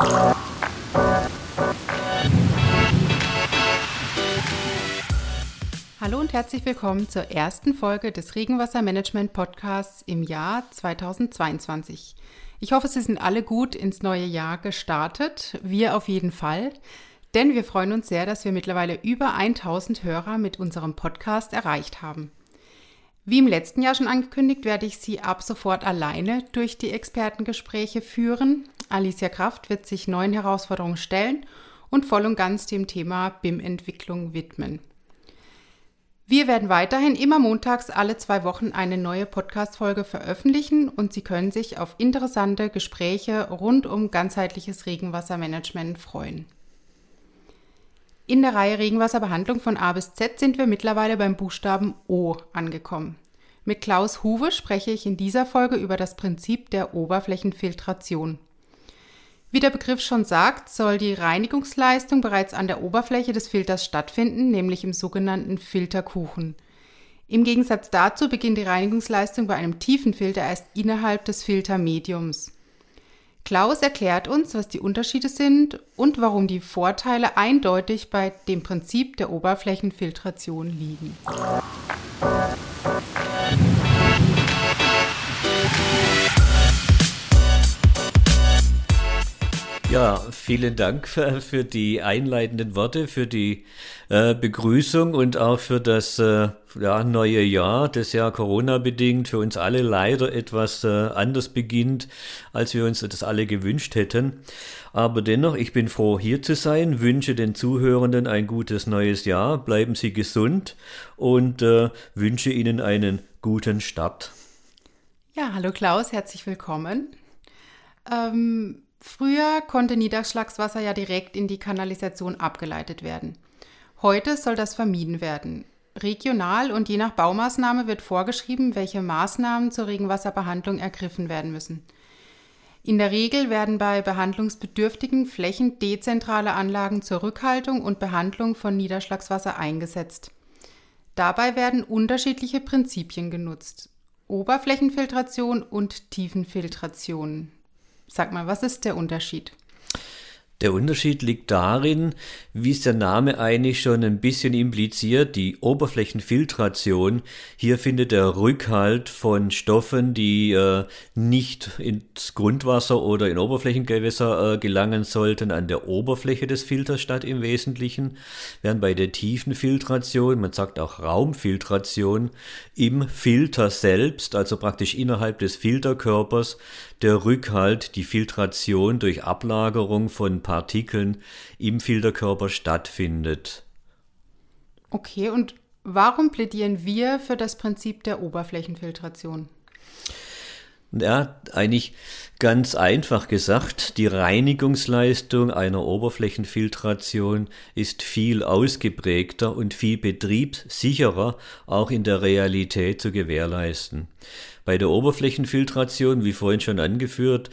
Hallo und herzlich willkommen zur ersten Folge des Regenwassermanagement Podcasts im Jahr 2022. Ich hoffe, Sie sind alle gut ins neue Jahr gestartet. Wir auf jeden Fall. Denn wir freuen uns sehr, dass wir mittlerweile über 1000 Hörer mit unserem Podcast erreicht haben. Wie im letzten Jahr schon angekündigt, werde ich Sie ab sofort alleine durch die Expertengespräche führen. Alicia Kraft wird sich neuen Herausforderungen stellen und voll und ganz dem Thema BIM-Entwicklung widmen. Wir werden weiterhin immer montags alle zwei Wochen eine neue Podcast-Folge veröffentlichen und Sie können sich auf interessante Gespräche rund um ganzheitliches Regenwassermanagement freuen. In der Reihe Regenwasserbehandlung von A bis Z sind wir mittlerweile beim Buchstaben O angekommen. Mit Klaus Huwe spreche ich in dieser Folge über das Prinzip der Oberflächenfiltration. Wie der Begriff schon sagt, soll die Reinigungsleistung bereits an der Oberfläche des Filters stattfinden, nämlich im sogenannten Filterkuchen. Im Gegensatz dazu beginnt die Reinigungsleistung bei einem tiefen Filter erst innerhalb des Filtermediums. Klaus erklärt uns, was die Unterschiede sind und warum die Vorteile eindeutig bei dem Prinzip der Oberflächenfiltration liegen. Ja, vielen Dank für, die einleitenden Worte, für die äh, Begrüßung und auch für das äh, ja, neue Jahr, das ja Corona-bedingt für uns alle leider etwas äh, anders beginnt, als wir uns das alle gewünscht hätten. Aber dennoch, ich bin froh, hier zu sein, wünsche den Zuhörenden ein gutes neues Jahr, bleiben Sie gesund und wünsche Ihnen einen guten Start. Ja, hallo Klaus, herzlich willkommen. Ähm Früher konnte Niederschlagswasser ja direkt in die Kanalisation abgeleitet werden. Heute soll das vermieden werden. Regional und je nach Baumaßnahme wird vorgeschrieben, welche Maßnahmen zur Regenwasserbehandlung ergriffen werden müssen. In der Regel werden bei behandlungsbedürftigen Flächen dezentrale Anlagen zur Rückhaltung und Behandlung von Niederschlagswasser eingesetzt. Dabei werden unterschiedliche Prinzipien genutzt. Oberflächenfiltration und Tiefenfiltration. Sag mal, was ist der Unterschied? Der Unterschied liegt darin, wie es der Name eigentlich schon ein bisschen impliziert, die Oberflächenfiltration. Hier findet der Rückhalt von Stoffen, die äh, nicht ins Grundwasser oder in Oberflächengewässer äh, gelangen sollten, an der Oberfläche des Filters statt im Wesentlichen, während bei der Tiefenfiltration, man sagt auch Raumfiltration, im Filter selbst, also praktisch innerhalb des Filterkörpers, der Rückhalt, die Filtration durch Ablagerung von Partikeln im Filterkörper stattfindet. Okay, und warum plädieren wir für das Prinzip der Oberflächenfiltration? Ja, eigentlich ganz einfach gesagt, die Reinigungsleistung einer Oberflächenfiltration ist viel ausgeprägter und viel betriebssicherer auch in der Realität zu gewährleisten. Bei der Oberflächenfiltration, wie vorhin schon angeführt,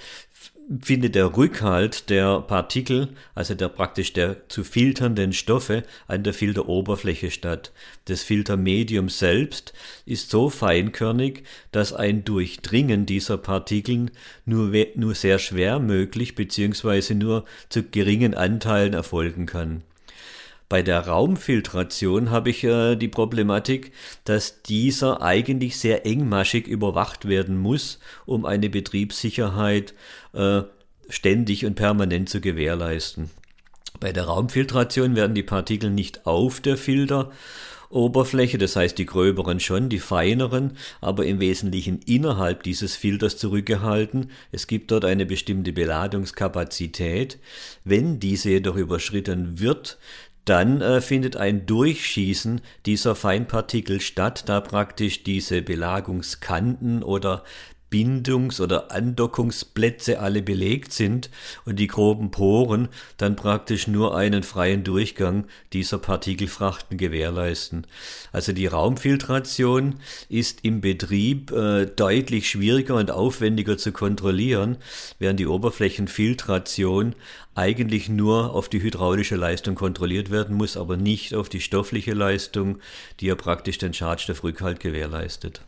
findet der Rückhalt der Partikel, also der praktisch der zu filternden Stoffe an der Filteroberfläche statt. Das Filtermedium selbst ist so feinkörnig, dass ein Durchdringen dieser Partikeln nur, nur sehr schwer möglich bzw. nur zu geringen Anteilen erfolgen kann. Bei der Raumfiltration habe ich äh, die Problematik, dass dieser eigentlich sehr engmaschig überwacht werden muss, um eine Betriebssicherheit äh, ständig und permanent zu gewährleisten. Bei der Raumfiltration werden die Partikel nicht auf der Filteroberfläche, das heißt die gröberen schon, die feineren, aber im Wesentlichen innerhalb dieses Filters zurückgehalten. Es gibt dort eine bestimmte Beladungskapazität. Wenn diese jedoch überschritten wird, dann äh, findet ein Durchschießen dieser Feinpartikel statt, da praktisch diese Belagungskanten oder Bindungs- oder Andockungsplätze alle belegt sind und die groben Poren dann praktisch nur einen freien Durchgang dieser Partikelfrachten gewährleisten. Also die Raumfiltration ist im Betrieb äh, deutlich schwieriger und aufwendiger zu kontrollieren, während die Oberflächenfiltration eigentlich nur auf die hydraulische Leistung kontrolliert werden muss, aber nicht auf die stoffliche Leistung, die ja praktisch den Schadstoffrückhalt gewährleistet.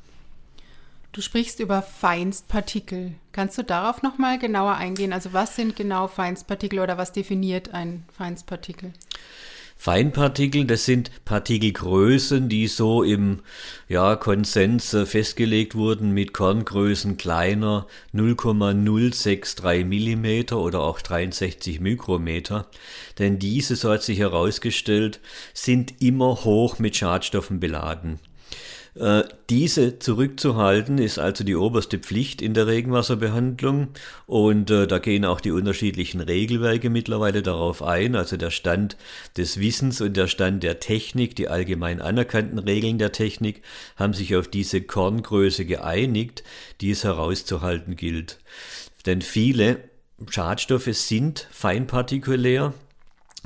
Du sprichst über Feinstpartikel. Kannst du darauf nochmal genauer eingehen? Also was sind genau Feinstpartikel oder was definiert ein Feinstpartikel? Feinpartikel, das sind Partikelgrößen, die so im ja, Konsens äh, festgelegt wurden mit Korngrößen kleiner 0,063 Millimeter oder auch 63 Mikrometer. Denn diese, so hat sich herausgestellt, sind immer hoch mit Schadstoffen beladen. Äh, diese zurückzuhalten ist also die oberste Pflicht in der Regenwasserbehandlung. Und äh, da gehen auch die unterschiedlichen Regelwerke mittlerweile darauf ein, also der Stand des Wissens und der Stand der Technik, die allgemein anerkannten Regeln der Technik haben sich auf diese Korngröße geeinigt, die es herauszuhalten gilt. Denn viele Schadstoffe sind feinpartikulär,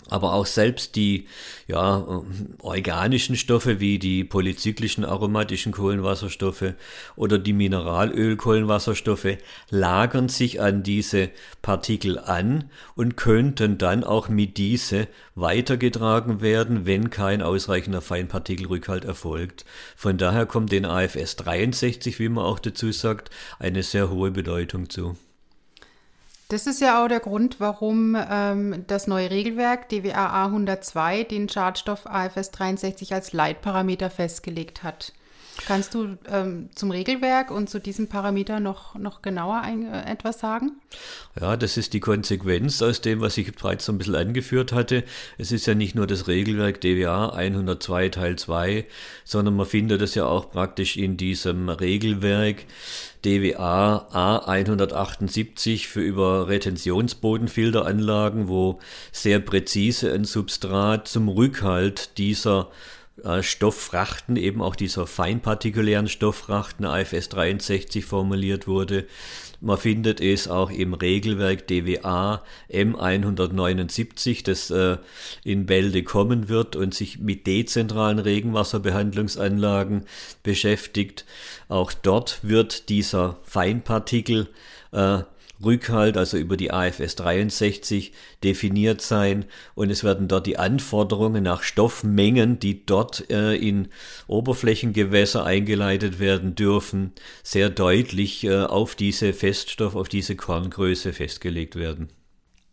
aber auch selbst die ja, organischen Stoffe wie die polyzyklischen aromatischen Kohlenwasserstoffe oder die Mineralölkohlenwasserstoffe lagern sich an diese Partikel an und könnten dann auch mit diese weitergetragen werden, wenn kein ausreichender Feinpartikelrückhalt erfolgt. Von daher kommt den AFS 63, wie man auch dazu sagt, eine sehr hohe Bedeutung zu. Das ist ja auch der Grund, warum ähm, das neue Regelwerk DWA A102 den Schadstoff AFS 63 als Leitparameter festgelegt hat. Kannst du ähm, zum Regelwerk und zu diesem Parameter noch, noch genauer ein, äh, etwas sagen? Ja, das ist die Konsequenz aus dem, was ich bereits so ein bisschen angeführt hatte. Es ist ja nicht nur das Regelwerk DWA 102 Teil 2, sondern man findet es ja auch praktisch in diesem Regelwerk DWA A178 für über Retentionsbodenfilteranlagen, wo sehr präzise ein Substrat zum Rückhalt dieser Stofffrachten, eben auch dieser feinpartikulären Stofffrachten AFS 63 formuliert wurde. Man findet es auch im Regelwerk DWA M179, das äh, in Bälde kommen wird und sich mit dezentralen Regenwasserbehandlungsanlagen beschäftigt. Auch dort wird dieser Feinpartikel äh, Rückhalt, also über die AFS 63 definiert sein und es werden dort die Anforderungen nach Stoffmengen, die dort äh, in Oberflächengewässer eingeleitet werden dürfen, sehr deutlich äh, auf diese Feststoff, auf diese Korngröße festgelegt werden.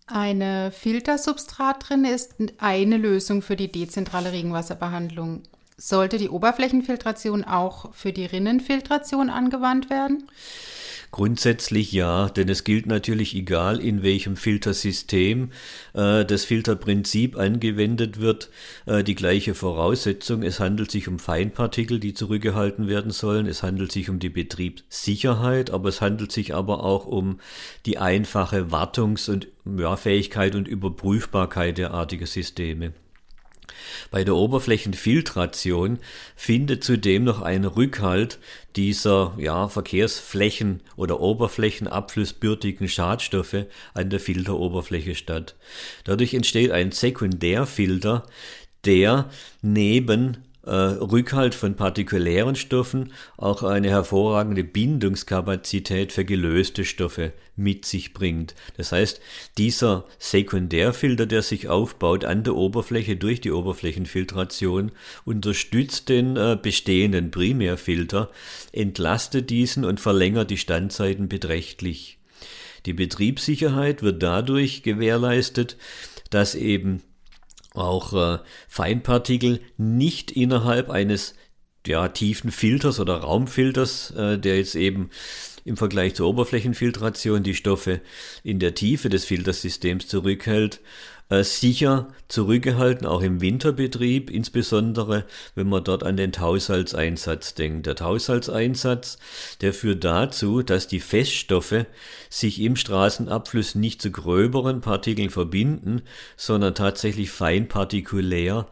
Eine Filtersubstrat drin ist eine Lösung für die dezentrale Regenwasserbehandlung. Sollte die Oberflächenfiltration auch für die Rinnenfiltration angewandt werden? Grundsätzlich ja, denn es gilt natürlich egal, in welchem Filtersystem äh, das Filterprinzip angewendet wird, äh, die gleiche Voraussetzung. Es handelt sich um Feinpartikel, die zurückgehalten werden sollen. Es handelt sich um die Betriebssicherheit, aber es handelt sich aber auch um die einfache Wartungs- und ja, Fähigkeit und Überprüfbarkeit derartiger Systeme. Bei der Oberflächenfiltration findet zudem noch ein Rückhalt dieser ja, Verkehrsflächen oder oberflächenabflussbürtigen Schadstoffe an der Filteroberfläche statt. Dadurch entsteht ein Sekundärfilter, der neben Rückhalt von partikulären Stoffen auch eine hervorragende Bindungskapazität für gelöste Stoffe mit sich bringt. Das heißt, dieser Sekundärfilter, der sich aufbaut an der Oberfläche durch die Oberflächenfiltration, unterstützt den äh, bestehenden Primärfilter, entlastet diesen und verlängert die Standzeiten beträchtlich. Die Betriebssicherheit wird dadurch gewährleistet, dass eben auch äh, Feinpartikel nicht innerhalb eines ja, tiefen Filters oder Raumfilters, äh, der jetzt eben im Vergleich zur Oberflächenfiltration die Stoffe in der Tiefe des Filtersystems zurückhält, sicher zurückgehalten, auch im Winterbetrieb, insbesondere wenn man dort an den Haushaltseinsatz denkt. Der Haushaltseinsatz, der führt dazu, dass die Feststoffe sich im Straßenabfluss nicht zu gröberen Partikeln verbinden, sondern tatsächlich feinpartikulär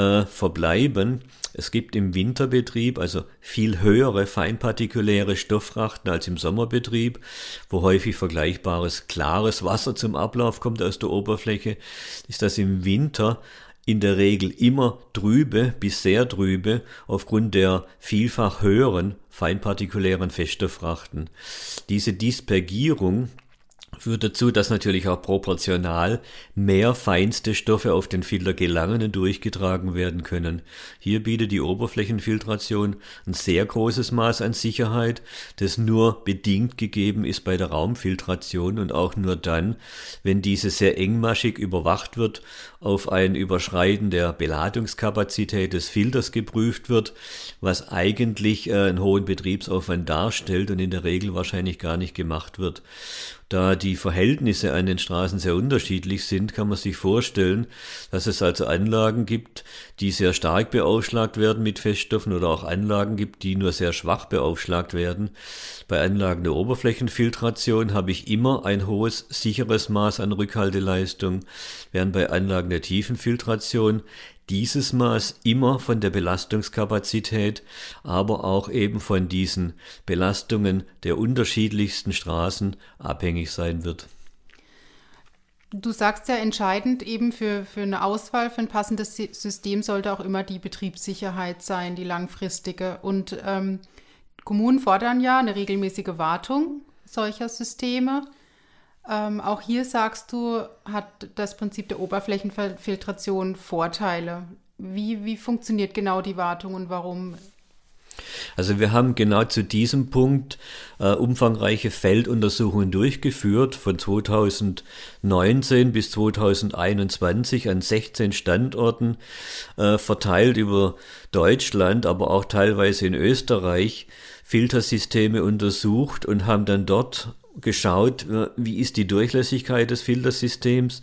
äh, verbleiben. Es gibt im Winterbetrieb also viel höhere feinpartikuläre Stofffrachten als im Sommerbetrieb, wo häufig vergleichbares klares Wasser zum Ablauf kommt aus der Oberfläche, ist das im Winter in der Regel immer trübe bis sehr trübe aufgrund der vielfach höheren feinpartikulären Feststofffrachten. Diese Dispergierung führt dazu, dass natürlich auch proportional mehr feinste Stoffe auf den Filter gelangen und durchgetragen werden können. Hier bietet die Oberflächenfiltration ein sehr großes Maß an Sicherheit, das nur bedingt gegeben ist bei der Raumfiltration und auch nur dann, wenn diese sehr engmaschig überwacht wird, auf ein Überschreiten der Beladungskapazität des Filters geprüft wird, was eigentlich äh, einen hohen Betriebsaufwand darstellt und in der Regel wahrscheinlich gar nicht gemacht wird. Da die Verhältnisse an den Straßen sehr unterschiedlich sind, kann man sich vorstellen, dass es also Anlagen gibt, die sehr stark beaufschlagt werden mit Feststoffen oder auch Anlagen gibt, die nur sehr schwach beaufschlagt werden. Bei Anlagen der Oberflächenfiltration habe ich immer ein hohes, sicheres Maß an Rückhalteleistung, während bei Anlagen der Tiefenfiltration dieses Maß immer von der Belastungskapazität, aber auch eben von diesen Belastungen der unterschiedlichsten Straßen abhängig sein wird. Du sagst ja entscheidend eben für, für eine Auswahl für ein passendes System sollte auch immer die Betriebssicherheit sein, die langfristige. Und ähm, Kommunen fordern ja eine regelmäßige Wartung solcher Systeme. Ähm, auch hier sagst du, hat das Prinzip der Oberflächenfiltration Vorteile. Wie, wie funktioniert genau die Wartung und warum also wir haben genau zu diesem Punkt äh, umfangreiche Felduntersuchungen durchgeführt von 2019 bis 2021 an 16 Standorten äh, verteilt über Deutschland, aber auch teilweise in Österreich Filtersysteme untersucht und haben dann dort geschaut, wie ist die Durchlässigkeit des Filtersystems,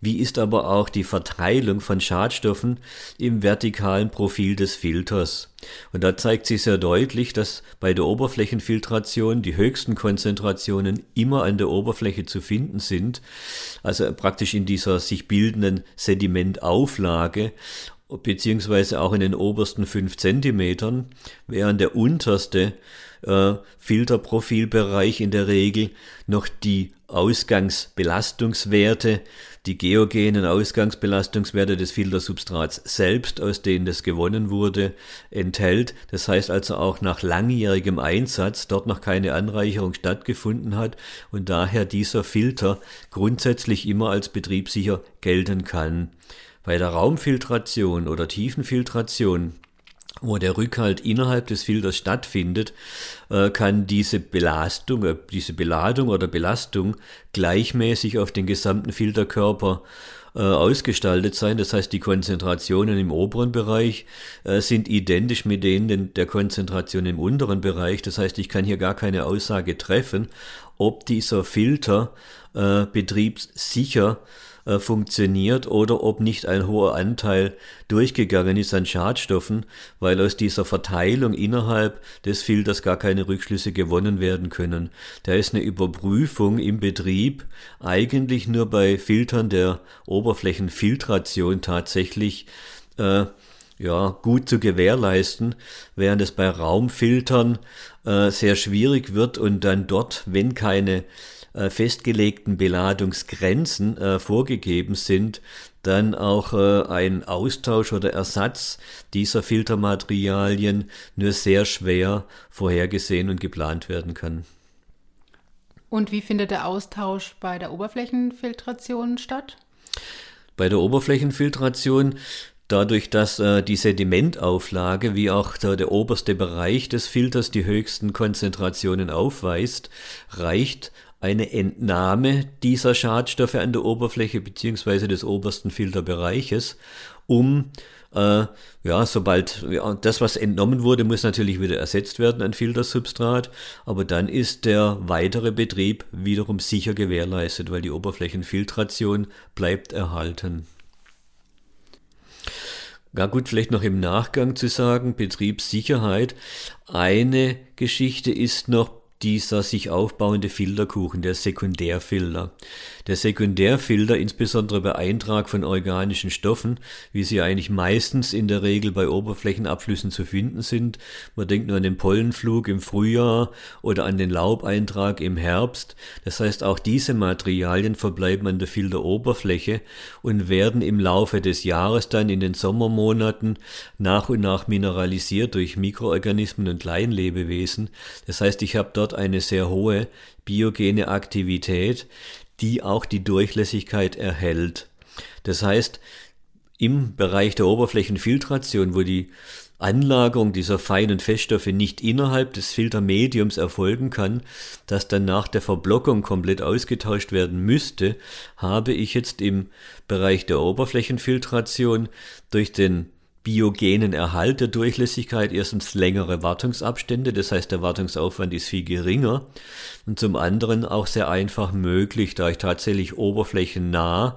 wie ist aber auch die Verteilung von Schadstoffen im vertikalen Profil des Filters. Und da zeigt sich sehr deutlich, dass bei der Oberflächenfiltration die höchsten Konzentrationen immer an der Oberfläche zu finden sind, also praktisch in dieser sich bildenden Sedimentauflage beziehungsweise auch in den obersten fünf Zentimetern, während der unterste äh, Filterprofilbereich in der Regel noch die Ausgangsbelastungswerte, die geogenen Ausgangsbelastungswerte des Filtersubstrats selbst, aus denen das gewonnen wurde, enthält. Das heißt also auch nach langjährigem Einsatz dort noch keine Anreicherung stattgefunden hat und daher dieser Filter grundsätzlich immer als betriebssicher gelten kann. Bei der Raumfiltration oder Tiefenfiltration wo der Rückhalt innerhalb des Filters stattfindet, äh, kann diese Belastung, äh, diese Beladung oder Belastung gleichmäßig auf den gesamten Filterkörper äh, ausgestaltet sein. Das heißt, die Konzentrationen im oberen Bereich sind identisch mit denen der Konzentration im unteren Bereich. Das heißt, ich kann hier gar keine Aussage treffen, ob dieser Filter betriebssicher äh, funktioniert oder ob nicht ein hoher Anteil durchgegangen ist an Schadstoffen, weil aus dieser Verteilung innerhalb des Filters gar keine Rückschlüsse gewonnen werden können. Da ist eine Überprüfung im Betrieb eigentlich nur bei Filtern der Oberflächenfiltration tatsächlich äh, ja, gut zu gewährleisten, während es bei Raumfiltern äh, sehr schwierig wird und dann dort, wenn keine äh, festgelegten Beladungsgrenzen äh, vorgegeben sind, dann auch äh, ein Austausch oder Ersatz dieser Filtermaterialien nur sehr schwer vorhergesehen und geplant werden kann. Und wie findet der Austausch bei der Oberflächenfiltration statt? Bei der Oberflächenfiltration Dadurch, dass äh, die Sedimentauflage wie auch der, der, oberste Bereich des Filters die höchsten Konzentrationen aufweist, reicht eine Entnahme dieser Schadstoffe an der Oberfläche beziehungsweise des obersten Filterbereiches, um äh, ja, sobald ja, das, was entnommen wurde, muss natürlich wieder ersetzt werden an Filtersubstrat, aber dann ist der weitere Betrieb wiederum sicher gewährleistet, weil die Oberflächenfiltration bleibt erhalten. Ja gut, vielleicht noch im Nachgang zu sagen, Betriebssicherheit. Eine Geschichte ist noch dieser sich aufbauende Filterkuchen, der Sekundärfilter. Der Sekundärfilter, insbesondere bei Eintrag von organischen Stoffen, wie sie eigentlich meistens in der Regel bei Oberflächenabflüssen zu finden sind. Man denkt nur an den Pollenflug im Frühjahr oder an den Laubeintrag im Herbst. Das heißt, auch diese Materialien verbleiben an der Filteroberfläche und werden im Laufe des Jahres dann in den Sommermonaten nach und nach mineralisiert durch Mikroorganismen und Kleinlebewesen. Das heißt, ich habe dort dort eine sehr hohe biogene Aktivität, die auch die Durchlässigkeit erhält. Das heißt, im Bereich der Oberflächenfiltration, wo die Anlagerung dieser feinen Feststoffe nicht innerhalb des Filtermediums erfolgen kann, das dann nach der Verblockung komplett ausgetauscht werden müsste, habe ich jetzt im Bereich der Oberflächenfiltration durch den biogenen Erhalt der Durchlässigkeit erstens längere Wartungsabstände, das heißt der Wartungsaufwand ist viel geringer und zum anderen auch sehr einfach möglich, da ich tatsächlich oberflächennah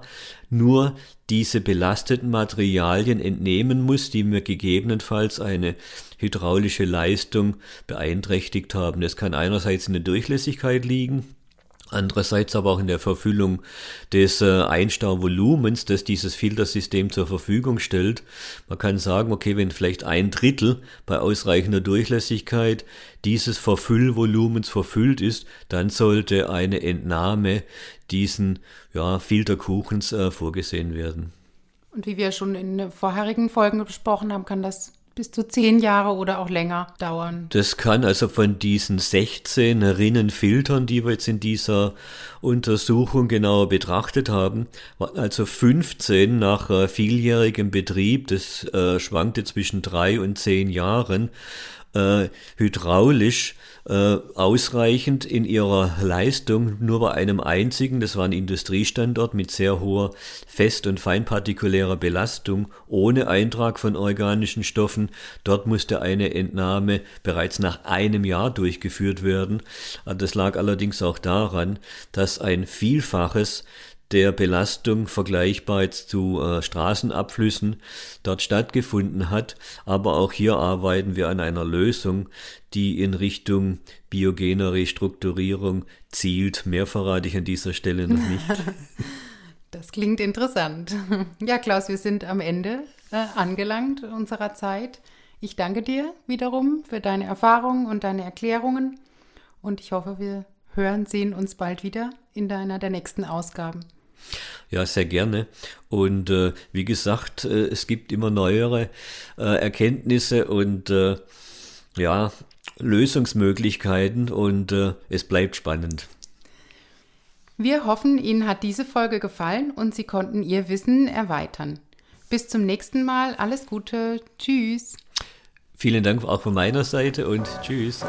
nur diese belasteten Materialien entnehmen muss, die mir gegebenenfalls eine hydraulische Leistung beeinträchtigt haben. Das kann einerseits in der Durchlässigkeit liegen, Andererseits aber auch in der Verfüllung des äh, Einstauvolumens, das dieses Filtersystem zur Verfügung stellt. Man kann sagen, okay, wenn vielleicht ein Drittel bei ausreichender Durchlässigkeit dieses Verfüllvolumens verfüllt ist, dann sollte eine Entnahme diesen ja, Filterkuchens äh, vorgesehen werden. Und wie wir schon in vorherigen Folgen besprochen haben, kann das bis zu zehn Jahre oder auch länger dauern. Das kann also von diesen 16 Rinnenfiltern, die wir jetzt in dieser Untersuchung genauer betrachtet haben, also 15 nach äh, vieljährigem Betrieb, das äh, schwankte zwischen drei und zehn Jahren, äh, hydraulisch äh, ausreichend in ihrer Leistung nur bei einem einzigen, das war ein Industriestandort mit sehr hoher fest- und feinpartikulärer Belastung, ohne Eintrag von organischen Stoffen. Dort musste eine Entnahme bereits nach einem Jahr durchgeführt werden. Das lag allerdings auch daran, dass ein Vielfaches der Belastung vergleichbar zu äh, Straßenabflüssen dort stattgefunden hat. Aber auch hier arbeiten wir an einer Lösung, die in Richtung biogener Restrukturierung zielt. Mehr verrate ich an dieser Stelle noch nicht. Das klingt interessant. Ja, Klaus, wir sind am Ende äh, angelangt unserer Zeit. Ich danke dir wiederum für deine Erfahrungen und deine Erklärungen und ich hoffe, wir hören, sehen uns bald wieder in deiner der nächsten Ausgaben. Ja, sehr gerne. Und äh, wie gesagt, äh, es gibt immer neuere äh, Erkenntnisse und äh, ja, Lösungsmöglichkeiten und äh, es bleibt spannend. Wir hoffen, Ihnen hat diese Folge gefallen und Sie konnten Ihr Wissen erweitern. Bis zum nächsten Mal. Alles Gute. Tschüss. Vielen Dank auch von meiner Seite und tschüss.